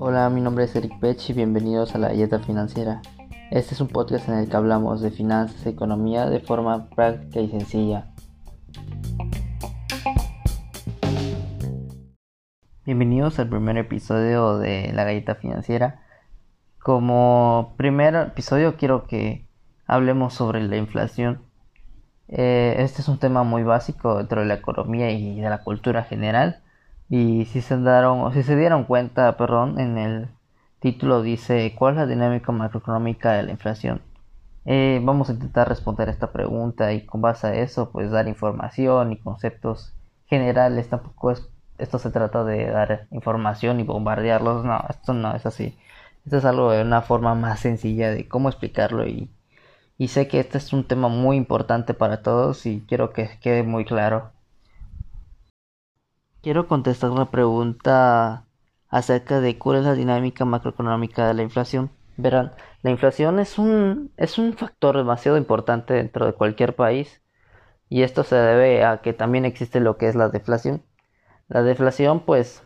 Hola, mi nombre es Eric Pech bienvenidos a la Dieta Financiera. Este es un podcast en el que hablamos de finanzas y economía de forma práctica y sencilla. Bienvenidos al primer episodio de La Galleta Financiera. Como primer episodio quiero que hablemos sobre la inflación. Eh, este es un tema muy básico dentro de la economía y de la cultura general. Y si se, daron, si se dieron cuenta, perdón, en el título dice ¿Cuál es la dinámica macroeconómica de la inflación? Eh, vamos a intentar responder esta pregunta y con base a eso pues dar información y conceptos generales. Tampoco es, esto se trata de dar información y bombardearlos. No, esto no es así. Esto es algo de una forma más sencilla de cómo explicarlo y y sé que este es un tema muy importante para todos y quiero que quede muy claro. Quiero contestar una pregunta acerca de cuál es la dinámica macroeconómica de la inflación. Verán, la inflación es un, es un factor demasiado importante dentro de cualquier país y esto se debe a que también existe lo que es la deflación. La deflación pues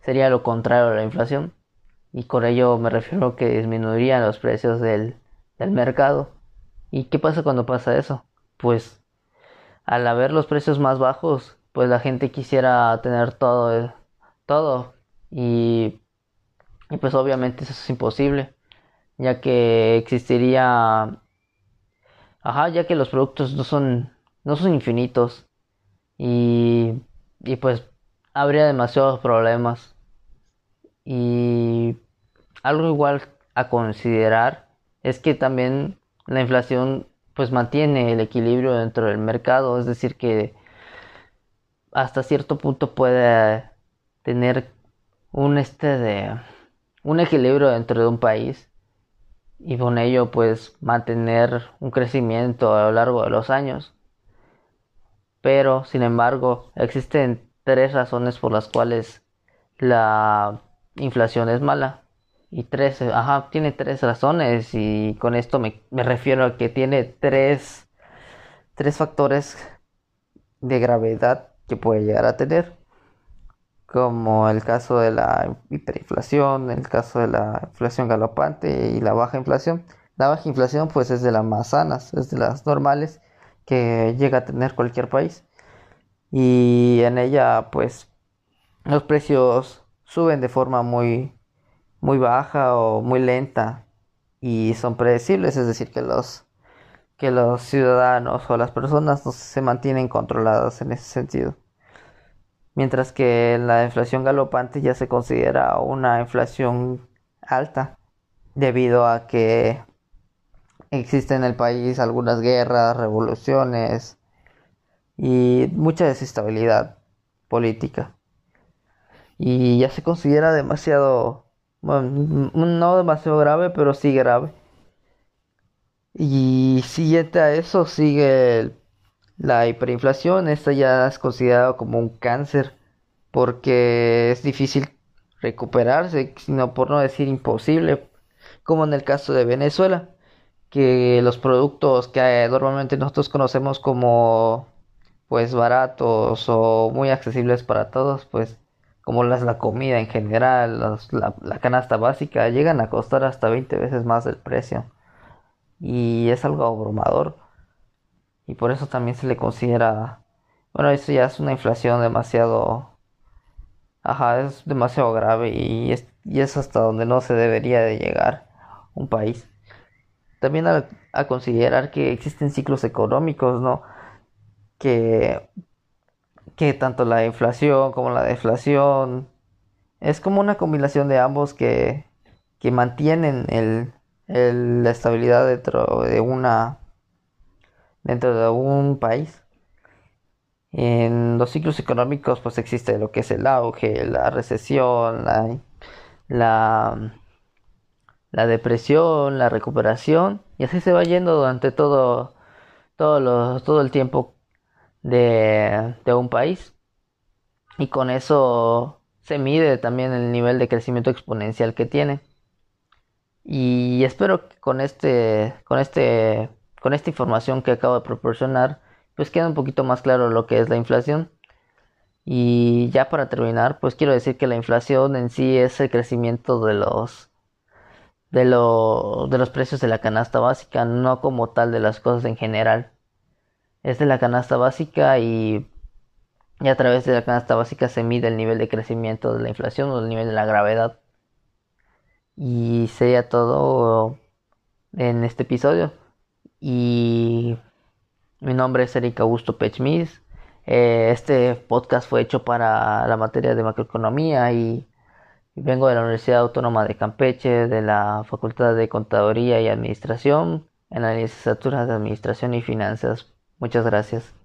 sería lo contrario a la inflación y con ello me refiero a que disminuirían los precios del, del mercado. ¿Y qué pasa cuando pasa eso? Pues al haber los precios más bajos, pues la gente quisiera tener todo, todo. Y, y pues obviamente eso es imposible, ya que existiría, ajá, ya que los productos no son, no son infinitos. Y, y pues habría demasiados problemas. Y algo igual a considerar es que también la inflación pues mantiene el equilibrio dentro del mercado, es decir que hasta cierto punto puede tener un este de un equilibrio dentro de un país y con ello pues mantener un crecimiento a lo largo de los años. Pero sin embargo existen tres razones por las cuales la inflación es mala y tres, ajá, tiene tres razones y con esto me, refiero a que tiene tres, tres factores de gravedad que puede llegar a tener, como el caso de la hiperinflación, el caso de la inflación galopante y la baja inflación. La baja inflación pues es de las más sanas, es de las normales que llega a tener cualquier país y en ella pues los precios suben de forma muy muy baja o muy lenta y son predecibles, es decir, que los que los ciudadanos o las personas no se mantienen controlados en ese sentido. Mientras que la inflación galopante ya se considera una inflación alta debido a que existe en el país algunas guerras, revoluciones y mucha desestabilidad política. Y ya se considera demasiado bueno, no demasiado grave, pero sí grave. Y siguiente a eso sigue la hiperinflación. Esta ya es considerada como un cáncer porque es difícil recuperarse, sino por no decir imposible, como en el caso de Venezuela, que los productos que normalmente nosotros conocemos como pues baratos o muy accesibles para todos, pues como las, la comida en general, la, canasta básica, llegan a costar hasta 20 veces más del precio. Y es algo abrumador. Y por eso también se le considera, bueno, eso ya es una inflación demasiado, ajá, es demasiado grave y es, y es hasta donde no se debería de llegar un país. También a, a considerar que existen ciclos económicos, ¿no? Que que tanto la inflación como la deflación es como una combinación de ambos que, que mantienen el, la estabilidad dentro de una dentro de un país. En los ciclos económicos pues existe lo que es el auge, la recesión, la, la, la depresión, la recuperación y así se va yendo durante todo, todo, todo el tiempo de, un país. Y con eso se mide también el nivel de crecimiento exponencial que tiene. Y espero que con este, con este, con esta información que acabo de proporcionar, pues quede un poquito más claro lo que es la inflación. Y ya para terminar, pues quiero decir que la inflación en sí es el crecimiento de los de, lo, de los precios de la canasta básica, no como tal de las cosas en general. Es de la canasta básica y, y a través de la canasta básica se mide el nivel de crecimiento de la inflación o el nivel de la gravedad. Y sería todo en este episodio. Y mi nombre es Eric Augusto Pechmis. Eh, este podcast fue hecho para la materia de macroeconomía y, vengo de la Universidad Autónoma de Campeche, de la Facultad de Contaduría y Administración, en la licenciatura de Administración y Finanzas. Muchas gracias.